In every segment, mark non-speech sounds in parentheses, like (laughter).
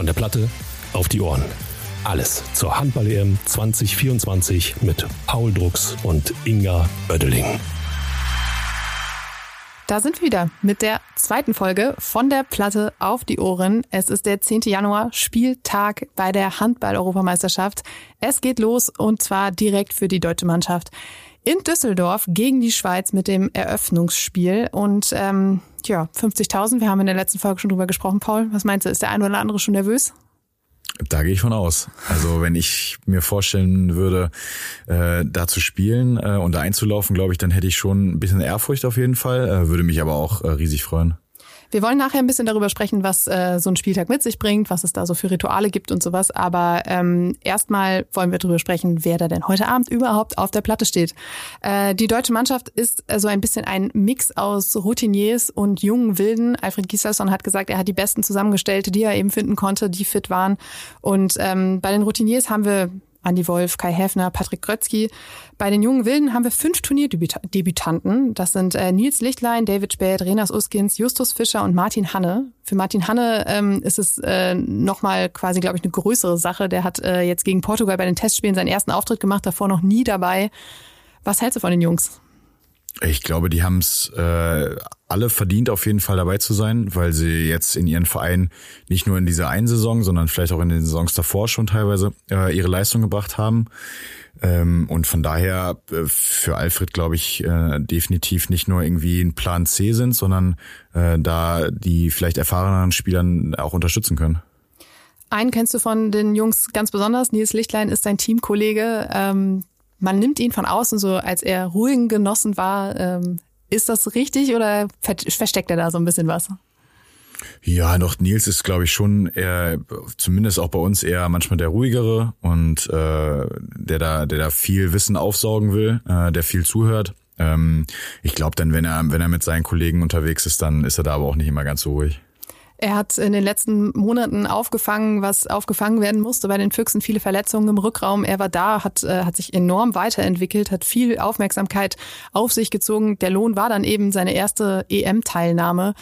Von der Platte auf die Ohren. Alles zur Handball-EM 2024 mit Paul Drucks und Inga Oeddeling. Da sind wir wieder mit der zweiten Folge von der Platte auf die Ohren. Es ist der 10. Januar, Spieltag bei der Handball-Europameisterschaft. Es geht los und zwar direkt für die deutsche Mannschaft in Düsseldorf gegen die Schweiz mit dem Eröffnungsspiel. Und ähm, ja, 50.000, wir haben in der letzten Folge schon drüber gesprochen. Paul, was meinst du, ist der eine oder andere schon nervös? Da gehe ich von aus. Also wenn ich mir vorstellen würde, äh, da zu spielen äh, und da einzulaufen, glaube ich, dann hätte ich schon ein bisschen Ehrfurcht auf jeden Fall, äh, würde mich aber auch äh, riesig freuen. Wir wollen nachher ein bisschen darüber sprechen, was äh, so ein Spieltag mit sich bringt, was es da so für Rituale gibt und sowas. Aber ähm, erstmal wollen wir darüber sprechen, wer da denn heute Abend überhaupt auf der Platte steht. Äh, die deutsche Mannschaft ist äh, so ein bisschen ein Mix aus Routiniers und jungen Wilden. Alfred Gislason hat gesagt, er hat die Besten zusammengestellt, die er eben finden konnte, die fit waren. Und ähm, bei den Routiniers haben wir Andi Wolf, Kai Häfner, Patrick Grötzky. Bei den jungen Wilden haben wir fünf Turnierdebütanten. Das sind äh, Nils Lichtlein, David Späth, Renas Uskins, Justus Fischer und Martin Hanne. Für Martin Hanne ähm, ist es äh, nochmal quasi, glaube ich, eine größere Sache. Der hat äh, jetzt gegen Portugal bei den Testspielen seinen ersten Auftritt gemacht, davor noch nie dabei. Was hältst du von den Jungs? Ich glaube, die haben es äh, alle verdient, auf jeden Fall dabei zu sein, weil sie jetzt in ihren Verein nicht nur in dieser einen Saison, sondern vielleicht auch in den Saisons davor schon teilweise äh, ihre Leistung gebracht haben. Ähm, und von daher äh, für Alfred, glaube ich, äh, definitiv nicht nur irgendwie ein Plan C sind, sondern äh, da die vielleicht erfahreneren Spielern auch unterstützen können. Einen kennst du von den Jungs ganz besonders. Nils Lichtlein ist sein Teamkollege. Ähm, man nimmt ihn von außen so, als er ruhigen Genossen war. Ähm, ist das richtig oder versteckt er da so ein bisschen was? Ja, doch Nils ist, glaube ich, schon eher, zumindest auch bei uns eher manchmal der ruhigere und äh, der da, der da viel Wissen aufsaugen will, äh, der viel zuhört. Ähm, ich glaube dann, wenn er, wenn er mit seinen Kollegen unterwegs ist, dann ist er da aber auch nicht immer ganz so ruhig. Er hat in den letzten Monaten aufgefangen, was aufgefangen werden musste bei den Füchsen. Viele Verletzungen im Rückraum. Er war da, hat, äh, hat sich enorm weiterentwickelt, hat viel Aufmerksamkeit auf sich gezogen. Der Lohn war dann eben seine erste EM-Teilnahme.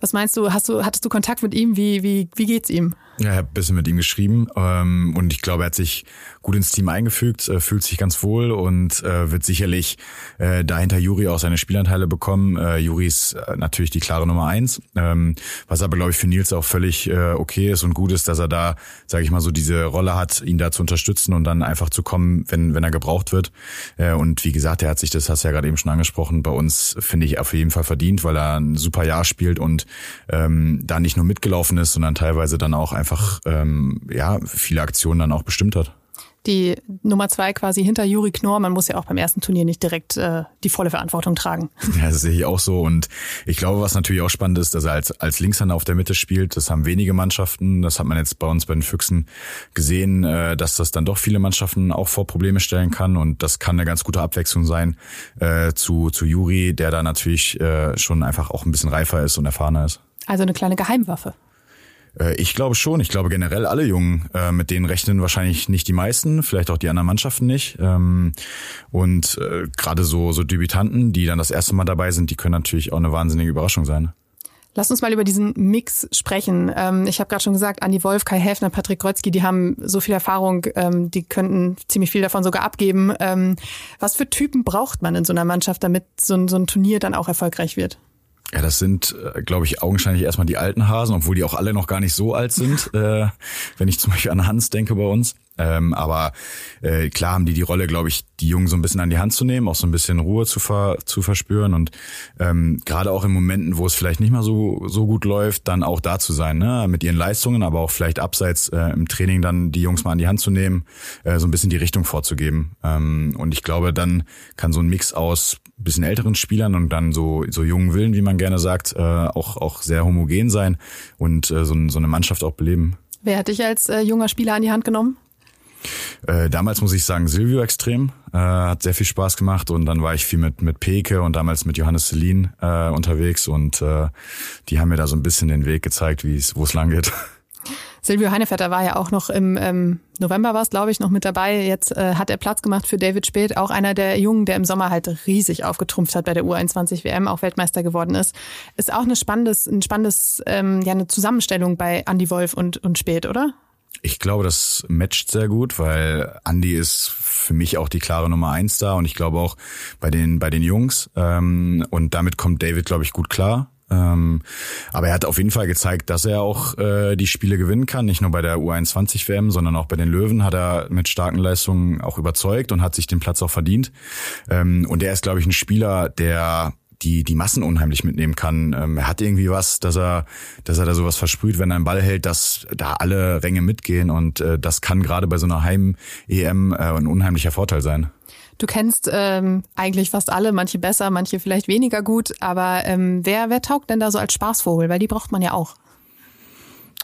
Was meinst du, hast du, hattest du Kontakt mit ihm? Wie, wie, wie geht's ihm? Ja, ich habe ein bisschen mit ihm geschrieben ähm, und ich glaube, er hat sich gut ins Team eingefügt, äh, fühlt sich ganz wohl und äh, wird sicherlich äh, dahinter Juri auch seine Spielanteile bekommen. Äh, Juri ist äh, natürlich die klare Nummer eins, ähm, was aber, glaube ich, für Nils auch völlig äh, okay ist und gut ist, dass er da, sage ich mal, so diese Rolle hat, ihn da zu unterstützen und dann einfach zu kommen, wenn, wenn er gebraucht wird. Äh, und wie gesagt, er hat sich, das hast du ja gerade eben schon angesprochen, bei uns, finde ich, auf jeden Fall verdient, weil er ein super Jahr spielt und ähm, da nicht nur mitgelaufen ist, sondern teilweise dann auch einfach ähm, ja viele Aktionen dann auch bestimmt hat die Nummer zwei quasi hinter Juri Knorr. Man muss ja auch beim ersten Turnier nicht direkt äh, die volle Verantwortung tragen. Ja, das sehe ich auch so. Und ich glaube, was natürlich auch spannend ist, dass er als, als Linkshänder auf der Mitte spielt. Das haben wenige Mannschaften. Das hat man jetzt bei uns bei den Füchsen gesehen, äh, dass das dann doch viele Mannschaften auch vor Probleme stellen kann. Und das kann eine ganz gute Abwechslung sein äh, zu, zu Juri, der da natürlich äh, schon einfach auch ein bisschen reifer ist und erfahrener ist. Also eine kleine Geheimwaffe. Äh, ich glaube schon. Ich glaube generell alle Jungen, äh, mit denen rechnen wahrscheinlich nicht die meisten, vielleicht auch die anderen Mannschaften nicht. Ähm, und äh, gerade so, so Debütanten, die dann das erste Mal dabei sind, die können natürlich auch eine wahnsinnige Überraschung sein. Lass uns mal über diesen Mix sprechen. Ähm, ich habe gerade schon gesagt, Andi Wolf, Kai Häfner, Patrick Grotzky, die haben so viel Erfahrung, ähm, die könnten ziemlich viel davon sogar abgeben. Was für Typen braucht man in so einer Mannschaft, damit so ein, so ein Turnier dann auch erfolgreich wird? Ja, das sind, äh, glaube ich, augenscheinlich erstmal die alten Hasen, obwohl die auch alle noch gar nicht so alt sind, (laughs) äh, wenn ich zum Beispiel an Hans denke bei uns. Ähm, aber äh, klar haben die die Rolle, glaube ich, die Jungen so ein bisschen an die Hand zu nehmen, auch so ein bisschen Ruhe zu, ver, zu verspüren und ähm, gerade auch in Momenten, wo es vielleicht nicht mal so so gut läuft, dann auch da zu sein, ne? mit ihren Leistungen, aber auch vielleicht abseits äh, im Training dann die Jungs mal an die Hand zu nehmen, äh, so ein bisschen die Richtung vorzugeben. Ähm, und ich glaube, dann kann so ein Mix aus bisschen älteren Spielern und dann so so jungen Willen, wie man gerne sagt, äh, auch auch sehr homogen sein und äh, so, so eine Mannschaft auch beleben. Wer hat dich als äh, junger Spieler an die Hand genommen? Äh, damals muss ich sagen, Silvio extrem. Äh, hat sehr viel Spaß gemacht und dann war ich viel mit, mit Peke und damals mit Johannes Selin äh, unterwegs und äh, die haben mir da so ein bisschen den Weg gezeigt, wie es, wo es lang geht. (laughs) Silvio Heinevetter war ja auch noch im ähm, November war es, glaube ich, noch mit dabei. Jetzt äh, hat er Platz gemacht für David Speth, auch einer der Jungen, der im Sommer halt riesig aufgetrumpft hat bei der U21 WM, auch Weltmeister geworden ist. Ist auch eine spannendes, ein spannendes, ähm, ja, eine Zusammenstellung bei Andy Wolf und, und Speth, oder? Ich glaube, das matcht sehr gut, weil Andy ist für mich auch die klare Nummer eins da und ich glaube auch bei den bei den Jungs ähm, und damit kommt David, glaube ich, gut klar. Ähm, aber er hat auf jeden Fall gezeigt, dass er auch äh, die Spiele gewinnen kann. Nicht nur bei der U21 WM, sondern auch bei den Löwen hat er mit starken Leistungen auch überzeugt und hat sich den Platz auch verdient. Ähm, und er ist, glaube ich, ein Spieler, der die die Massen unheimlich mitnehmen kann. Ähm, er hat irgendwie was, dass er dass er da sowas versprüht, wenn er einen Ball hält, dass da alle Ränge mitgehen und äh, das kann gerade bei so einer Heim EM äh, ein unheimlicher Vorteil sein. Du kennst ähm, eigentlich fast alle, manche besser, manche vielleicht weniger gut, aber ähm, wer wer taugt denn da so als Spaßvogel, weil die braucht man ja auch.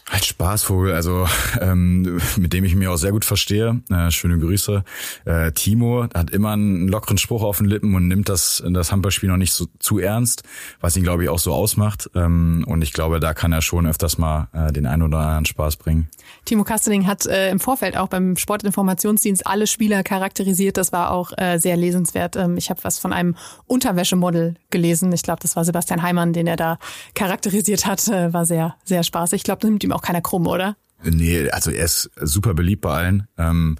Als Spaßvogel, also (laughs) ähm, mit dem ich mich auch sehr gut verstehe. Äh, schöne Grüße. Äh, Timo hat immer einen lockeren Spruch auf den Lippen und nimmt das das Handballspiel noch nicht so zu ernst, was ihn glaube ich auch so ausmacht. Ähm, und ich glaube, da kann er schon öfters mal äh, den einen oder anderen Spaß bringen. Timo Kastening hat äh, im Vorfeld auch beim Sportinformationsdienst alle Spieler charakterisiert. Das war auch äh, sehr lesenswert. Ähm, ich habe was von einem Unterwäschemodel gelesen. Ich glaube, das war Sebastian Heimann, den er da charakterisiert hat. Äh, war sehr sehr spaßig. Ich glaube, das nimmt ihm auch keiner krumm, oder? Nee, also er ist super beliebt bei allen. Ähm,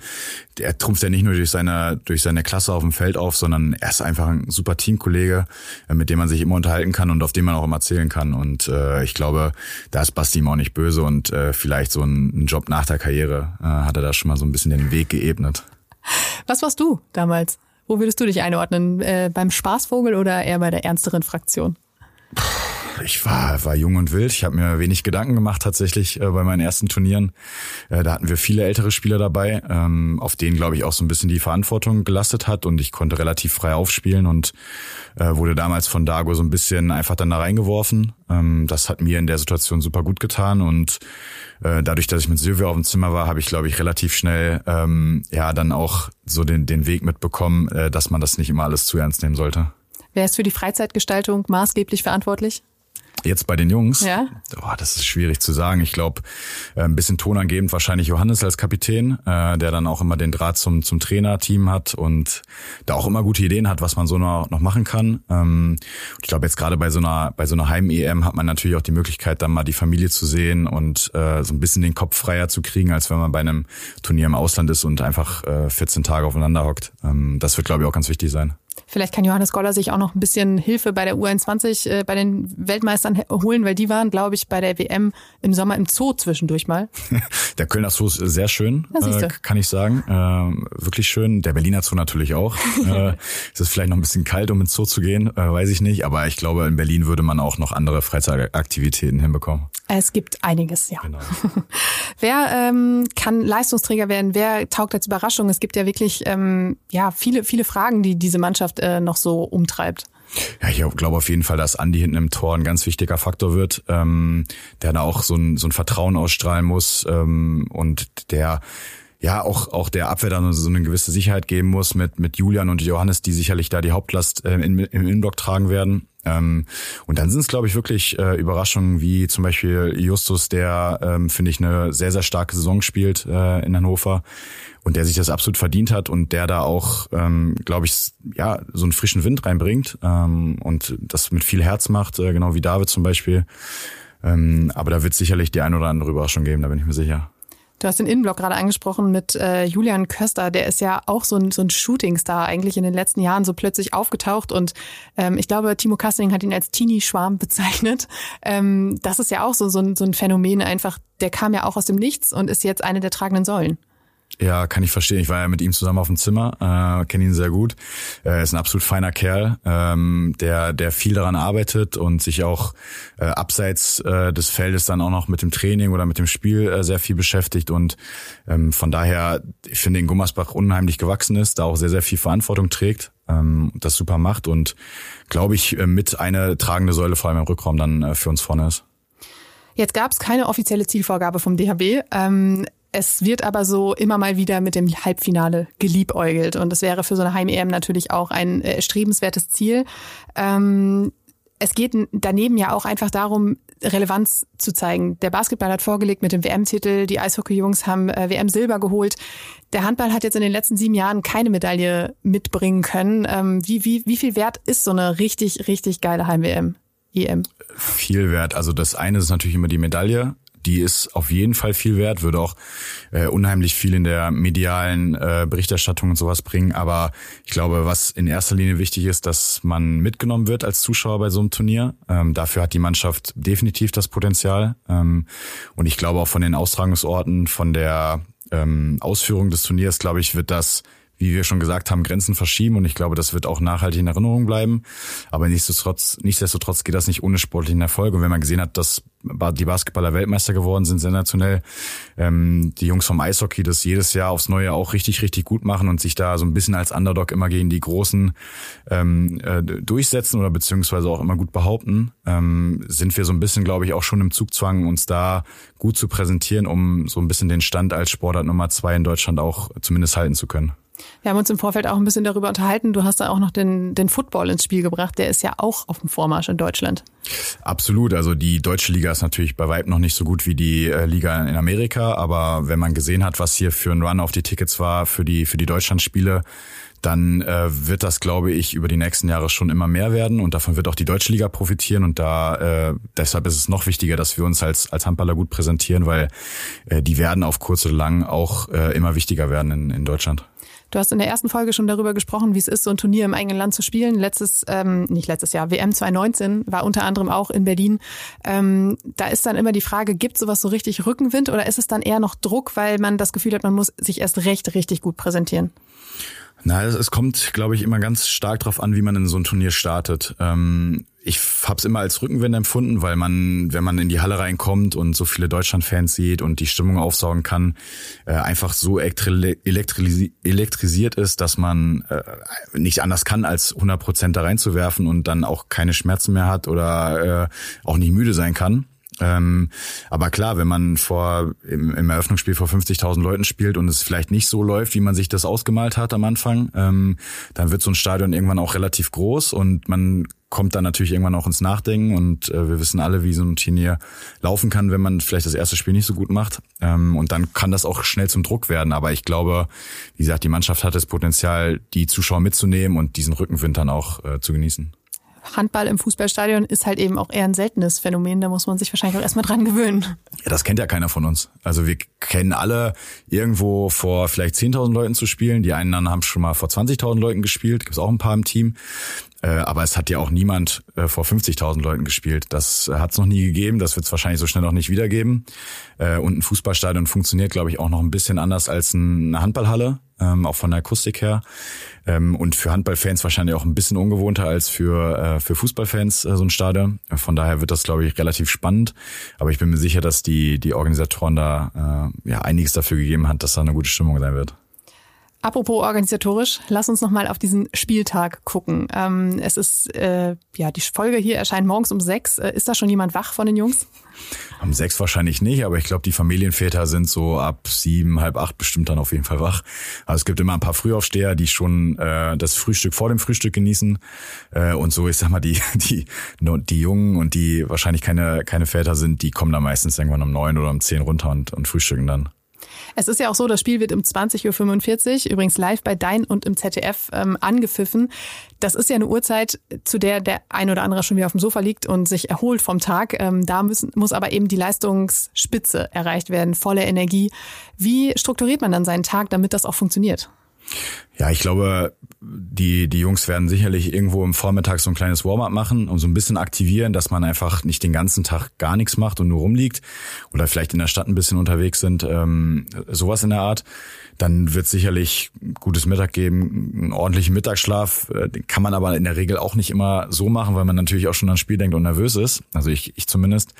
er trumpft ja nicht nur durch seine, durch seine Klasse auf dem Feld auf, sondern er ist einfach ein super Teamkollege, äh, mit dem man sich immer unterhalten kann und auf dem man auch immer zählen kann. Und äh, ich glaube, da ist Basti ihm auch nicht böse und äh, vielleicht so ein, ein Job nach der Karriere äh, hat er da schon mal so ein bisschen den Weg geebnet. Was warst du damals? Wo würdest du dich einordnen? Äh, beim Spaßvogel oder eher bei der ernsteren Fraktion? Puh ich war, war jung und wild. Ich habe mir wenig Gedanken gemacht tatsächlich äh, bei meinen ersten Turnieren. Äh, da hatten wir viele ältere Spieler dabei, ähm, auf denen, glaube ich, auch so ein bisschen die Verantwortung gelastet hat und ich konnte relativ frei aufspielen und äh, wurde damals von Dago so ein bisschen einfach dann da reingeworfen. Ähm, das hat mir in der Situation super gut getan und äh, dadurch, dass ich mit Silvia auf dem Zimmer war, habe ich, glaube ich, relativ schnell ähm, ja dann auch so den, den Weg mitbekommen, äh, dass man das nicht immer alles zu ernst nehmen sollte. Wer ist für die Freizeitgestaltung maßgeblich verantwortlich? Jetzt bei den Jungs? Ja. Oh, das ist schwierig zu sagen. Ich glaube, äh, ein bisschen tonangebend wahrscheinlich Johannes als Kapitän, äh, der dann auch immer den Draht zum, zum Trainerteam hat und da auch immer gute Ideen hat, was man so noch, noch machen kann. Ähm, ich glaube, jetzt gerade bei so einer, bei so einer Heim-EM hat man natürlich auch die Möglichkeit, dann mal die Familie zu sehen und äh, so ein bisschen den Kopf freier zu kriegen, als wenn man bei einem Turnier im Ausland ist und einfach 14 Tage aufeinander hockt. Ähm, das wird, glaube ich, auch ganz wichtig sein. Vielleicht kann Johannes Goller sich auch noch ein bisschen Hilfe bei der U21 äh, bei den Weltmeistern holen, weil die waren, glaube ich, bei der WM im Sommer im Zoo zwischendurch mal. (laughs) der Kölner Zoo ist sehr schön, äh, kann ich sagen. Äh, wirklich schön. Der Berliner Zoo natürlich auch. (laughs) äh, es ist vielleicht noch ein bisschen kalt, um ins Zoo zu gehen, äh, weiß ich nicht. Aber ich glaube, in Berlin würde man auch noch andere Freizeitaktivitäten hinbekommen. Es gibt einiges, ja. Genau. (laughs) wer ähm, kann Leistungsträger werden? Wer taugt als Überraschung? Es gibt ja wirklich ähm, ja viele, viele Fragen, die diese Mannschaft äh, noch so umtreibt. Ja, ich glaube auf jeden Fall, dass Andi hinten im Tor ein ganz wichtiger Faktor wird, ähm, der da auch so ein, so ein Vertrauen ausstrahlen muss ähm, und der ja auch auch der Abwehr dann so eine gewisse Sicherheit geben muss mit mit Julian und Johannes, die sicherlich da die Hauptlast äh, in, im Innenblock tragen werden. Ähm, und dann sind es, glaube ich, wirklich äh, Überraschungen wie zum Beispiel Justus, der, ähm, finde ich, eine sehr, sehr starke Saison spielt äh, in Hannover und der sich das absolut verdient hat und der da auch, ähm, glaube ich, ja, so einen frischen Wind reinbringt ähm, und das mit viel Herz macht, äh, genau wie David zum Beispiel. Ähm, aber da wird sicherlich die ein oder andere Überraschung geben, da bin ich mir sicher. Du hast den Innenblock gerade angesprochen mit äh, Julian Köster, der ist ja auch so ein, so ein Shootingstar eigentlich in den letzten Jahren so plötzlich aufgetaucht und ähm, ich glaube, Timo Kastening hat ihn als Teenie-Schwarm (laughs) bezeichnet. Ähm, das ist ja auch so, so, ein, so ein Phänomen einfach, der kam ja auch aus dem Nichts und ist jetzt eine der tragenden Säulen. Ja, kann ich verstehen. Ich war ja mit ihm zusammen auf dem Zimmer, äh, kenne ihn sehr gut. Er ist ein absolut feiner Kerl, ähm, der der viel daran arbeitet und sich auch äh, abseits äh, des Feldes dann auch noch mit dem Training oder mit dem Spiel äh, sehr viel beschäftigt und ähm, von daher, ich finde, in Gummersbach unheimlich gewachsen ist, da auch sehr sehr viel Verantwortung trägt, ähm, das super macht und glaube ich äh, mit eine tragende Säule vor allem im Rückraum dann äh, für uns vorne ist. Jetzt gab es keine offizielle Zielvorgabe vom DHB. Ähm, es wird aber so immer mal wieder mit dem Halbfinale geliebäugelt und das wäre für so eine Heim-EM natürlich auch ein äh, strebenswertes Ziel. Ähm, es geht daneben ja auch einfach darum, Relevanz zu zeigen. Der Basketball hat vorgelegt mit dem WM-Titel, die Eishockey-Jungs haben äh, WM-Silber geholt. Der Handball hat jetzt in den letzten sieben Jahren keine Medaille mitbringen können. Ähm, wie, wie, wie viel wert ist so eine richtig, richtig geile Heim-WM? EM? Viel wert. Also das eine ist natürlich immer die Medaille die ist auf jeden Fall viel wert, würde auch äh, unheimlich viel in der medialen äh, Berichterstattung und sowas bringen. Aber ich glaube, was in erster Linie wichtig ist, dass man mitgenommen wird als Zuschauer bei so einem Turnier. Ähm, dafür hat die Mannschaft definitiv das Potenzial. Ähm, und ich glaube auch von den Austragungsorten, von der ähm, Ausführung des Turniers, glaube ich, wird das wie wir schon gesagt haben, Grenzen verschieben und ich glaube, das wird auch nachhaltig in Erinnerung bleiben. Aber nichtsdestotrotz, nichtsdestotrotz geht das nicht ohne sportlichen Erfolg. Und wenn man gesehen hat, dass die Basketballer Weltmeister geworden sind, sensationell, ähm, die Jungs vom Eishockey das jedes Jahr aufs Neue auch richtig, richtig gut machen und sich da so ein bisschen als Underdog immer gegen die Großen ähm, äh, durchsetzen oder beziehungsweise auch immer gut behaupten, ähm, sind wir so ein bisschen, glaube ich, auch schon im Zugzwang, uns da gut zu präsentieren, um so ein bisschen den Stand als Sportart Nummer zwei in Deutschland auch zumindest halten zu können. Wir haben uns im Vorfeld auch ein bisschen darüber unterhalten. Du hast da auch noch den, den Football ins Spiel gebracht. Der ist ja auch auf dem Vormarsch in Deutschland. Absolut. Also die deutsche Liga ist natürlich bei Weib noch nicht so gut wie die äh, Liga in Amerika. Aber wenn man gesehen hat, was hier für ein Run auf die Tickets war für die, für die Deutschlandspiele, dann äh, wird das, glaube ich, über die nächsten Jahre schon immer mehr werden und davon wird auch die deutsche Liga profitieren und da äh, deshalb ist es noch wichtiger, dass wir uns als als Handballer gut präsentieren, weil äh, die werden auf kurz oder lang auch äh, immer wichtiger werden in, in Deutschland. Du hast in der ersten Folge schon darüber gesprochen, wie es ist, so ein Turnier im eigenen Land zu spielen. Letztes, ähm, nicht letztes Jahr, WM 2019 war unter anderem auch in Berlin. Ähm, da ist dann immer die Frage, gibt sowas so richtig Rückenwind oder ist es dann eher noch Druck, weil man das Gefühl hat, man muss sich erst recht richtig gut präsentieren? Na, es kommt, glaube ich, immer ganz stark drauf an, wie man in so ein Turnier startet. Ähm, ich habe es immer als Rückenwind empfunden, weil man, wenn man in die Halle reinkommt und so viele Deutschland-Fans sieht und die Stimmung aufsaugen kann, äh, einfach so elektrisiert ist, dass man äh, nicht anders kann, als 100 Prozent da reinzuwerfen und dann auch keine Schmerzen mehr hat oder äh, auch nicht müde sein kann. Ähm, aber klar, wenn man vor im, im Eröffnungsspiel vor 50.000 Leuten spielt und es vielleicht nicht so läuft, wie man sich das ausgemalt hat am Anfang, ähm, dann wird so ein Stadion irgendwann auch relativ groß und man kommt dann natürlich irgendwann auch ins Nachdenken und äh, wir wissen alle, wie so ein Turnier laufen kann, wenn man vielleicht das erste Spiel nicht so gut macht. Ähm, und dann kann das auch schnell zum Druck werden. Aber ich glaube, wie gesagt, die Mannschaft hat das Potenzial, die Zuschauer mitzunehmen und diesen Rückenwind dann auch äh, zu genießen. Handball im Fußballstadion ist halt eben auch eher ein seltenes Phänomen. Da muss man sich wahrscheinlich auch erstmal dran gewöhnen. Ja, das kennt ja keiner von uns. Also wir kennen alle irgendwo vor vielleicht 10.000 Leuten zu spielen. Die einen haben schon mal vor 20.000 Leuten gespielt. Gibt auch ein paar im Team. Äh, aber es hat ja auch niemand äh, vor 50.000 Leuten gespielt. Das hat es noch nie gegeben. Das wird es wahrscheinlich so schnell auch nicht wiedergeben. Äh, und ein Fußballstadion funktioniert, glaube ich, auch noch ein bisschen anders als eine Handballhalle ähm, auch von der Akustik her. Ähm, und für Handballfans wahrscheinlich auch ein bisschen ungewohnter als für, äh, für Fußballfans äh, so ein Stadion. Von daher wird das, glaube ich, relativ spannend. Aber ich bin mir sicher, dass die, die Organisatoren da äh, ja einiges dafür gegeben hat, dass da eine gute Stimmung sein wird. Apropos organisatorisch, lass uns nochmal auf diesen Spieltag gucken. Ähm, es ist, äh, ja, die Folge hier erscheint morgens um sechs. Äh, ist da schon jemand wach von den Jungs? Um sechs wahrscheinlich nicht, aber ich glaube, die Familienväter sind so ab sieben, halb acht bestimmt dann auf jeden Fall wach. Also es gibt immer ein paar Frühaufsteher, die schon äh, das Frühstück vor dem Frühstück genießen. Äh, und so, ich sag mal, die, (laughs) die, die Jungen und die wahrscheinlich keine, keine Väter sind, die kommen dann meistens irgendwann um neun oder um zehn runter und, und frühstücken dann. Es ist ja auch so, das Spiel wird um 20.45 Uhr, übrigens live bei Dein und im ZDF ähm, angepfiffen. Das ist ja eine Uhrzeit, zu der der ein oder andere schon wieder auf dem Sofa liegt und sich erholt vom Tag. Ähm, da müssen, muss aber eben die Leistungsspitze erreicht werden, volle Energie. Wie strukturiert man dann seinen Tag, damit das auch funktioniert? Ja, ich glaube, die, die Jungs werden sicherlich irgendwo im Vormittag so ein kleines Warm-up machen und so ein bisschen aktivieren, dass man einfach nicht den ganzen Tag gar nichts macht und nur rumliegt oder vielleicht in der Stadt ein bisschen unterwegs sind, ähm, sowas in der Art. Dann wird sicherlich gutes Mittag geben, einen ordentlichen Mittagsschlaf. Äh, den kann man aber in der Regel auch nicht immer so machen, weil man natürlich auch schon ans Spiel denkt und nervös ist. Also ich, ich zumindest.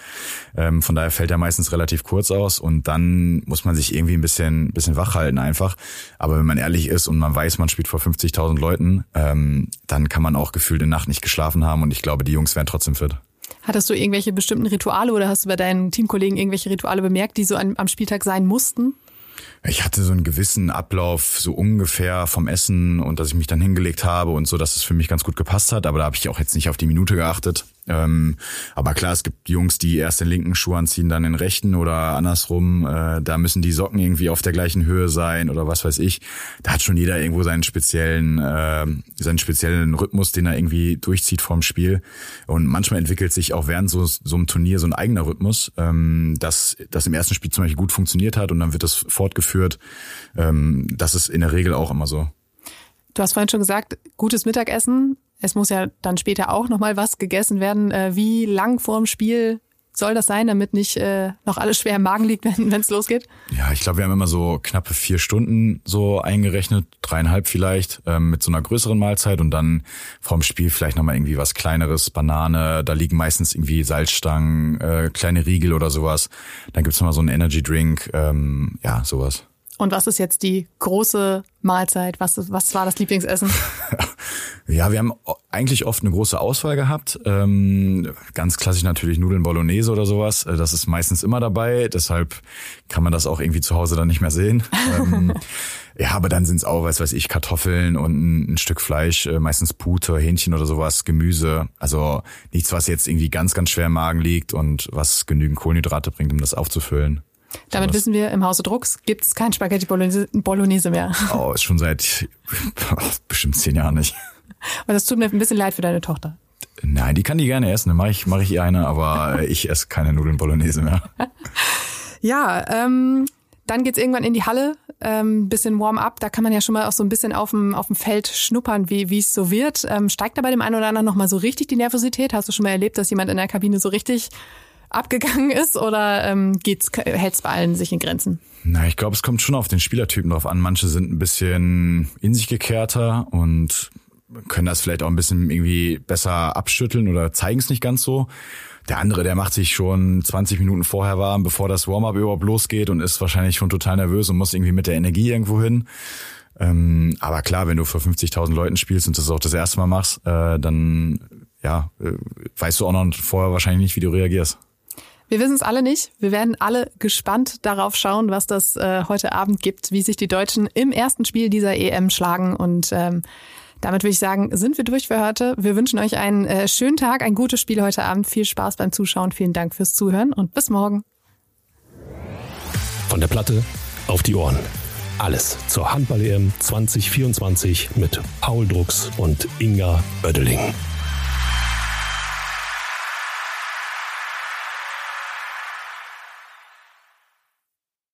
Ähm, von daher fällt er meistens relativ kurz aus und dann muss man sich irgendwie ein bisschen, bisschen wach halten einfach. Aber wenn man ehrlich ist und man weiß, man spielt vor 50.000 Leuten, ähm, dann kann man auch gefühlt in Nacht nicht geschlafen haben und ich glaube, die Jungs werden trotzdem fit. Hattest du irgendwelche bestimmten Rituale oder hast du bei deinen Teamkollegen irgendwelche Rituale bemerkt, die so am, am Spieltag sein mussten? Ich hatte so einen gewissen Ablauf, so ungefähr vom Essen und dass ich mich dann hingelegt habe und so, dass es für mich ganz gut gepasst hat. Aber da habe ich auch jetzt nicht auf die Minute geachtet. Ähm, aber klar, es gibt Jungs, die erst den linken Schuh anziehen, dann den rechten oder andersrum. Äh, da müssen die Socken irgendwie auf der gleichen Höhe sein oder was weiß ich. Da hat schon jeder irgendwo seinen speziellen, äh, seinen speziellen Rhythmus, den er irgendwie durchzieht vorm Spiel. Und manchmal entwickelt sich auch während so, so einem Turnier so ein eigener Rhythmus, ähm, dass das im ersten Spiel zum Beispiel gut funktioniert hat und dann wird das fortgeführt. Ähm, das ist in der Regel auch immer so. Du hast vorhin schon gesagt, gutes Mittagessen. Es muss ja dann später auch nochmal was gegessen werden. Äh, wie lang vorm Spiel soll das sein, damit nicht äh, noch alles schwer im Magen liegt, (laughs) wenn es losgeht? Ja, ich glaube, wir haben immer so knappe vier Stunden so eingerechnet, dreieinhalb vielleicht, ähm, mit so einer größeren Mahlzeit und dann vorm Spiel vielleicht nochmal irgendwie was kleineres, Banane, da liegen meistens irgendwie Salzstangen, äh, kleine Riegel oder sowas. Dann gibt's nochmal so einen Energy Drink, ähm, ja, sowas. Und was ist jetzt die große Mahlzeit? Was, was war das Lieblingsessen? (laughs) ja, wir haben eigentlich oft eine große Auswahl gehabt. Ähm, ganz klassisch natürlich Nudeln Bolognese oder sowas. Äh, das ist meistens immer dabei. Deshalb kann man das auch irgendwie zu Hause dann nicht mehr sehen. ähm, (laughs) ja, aber dann sind es auch, was weiß ich, Kartoffeln und ein, ein Stück Fleisch, äh, meistens Pute, Hähnchen oder sowas, Gemüse. Also nichts, was jetzt irgendwie ganz, ganz schwer im Magen liegt und was genügend Kohlenhydrate bringt, um das aufzufüllen. Damit wissen wir, im Hause Drucks gibt es kein Spaghetti Bolognese mehr. Oh, ist schon seit (laughs) bestimmt zehn Jahren nicht. Und das tut mir ein bisschen leid für deine Tochter. Nein, die kann die gerne essen. Dann mache ich, mach ich ihr eine, aber (laughs) ich esse keine Nudeln Bolognese mehr. (laughs) ja, ähm, dann geht's irgendwann in die Halle, ähm, bisschen Warm-up. Da kann man ja schon mal auch so ein bisschen auf dem, auf dem Feld schnuppern, wie wie es so wird. Ähm, steigt da bei dem einen oder anderen nochmal so richtig die Nervosität? Hast du schon mal erlebt, dass jemand in der Kabine so richtig abgegangen ist oder ähm, geht's hält's bei allen sich in Grenzen? Na, ich glaube, es kommt schon auf den Spielertypen drauf an. Manche sind ein bisschen in sich gekehrter und können das vielleicht auch ein bisschen irgendwie besser abschütteln oder zeigen es nicht ganz so. Der andere, der macht sich schon 20 Minuten vorher warm, bevor das Warm-up überhaupt losgeht und ist wahrscheinlich schon total nervös und muss irgendwie mit der Energie irgendwo hin. Ähm, aber klar, wenn du vor 50.000 Leuten spielst und das auch das erste Mal machst, äh, dann ja, äh, weißt du auch noch vorher wahrscheinlich nicht, wie du reagierst. Wir wissen es alle nicht. Wir werden alle gespannt darauf schauen, was das äh, heute Abend gibt, wie sich die Deutschen im ersten Spiel dieser EM schlagen. Und ähm, damit würde ich sagen, sind wir durch für heute. Wir wünschen euch einen äh, schönen Tag, ein gutes Spiel heute Abend. Viel Spaß beim Zuschauen. Vielen Dank fürs Zuhören und bis morgen. Von der Platte auf die Ohren. Alles zur Handball-EM 2024 mit Paul Drucks und Inga Oeddeling.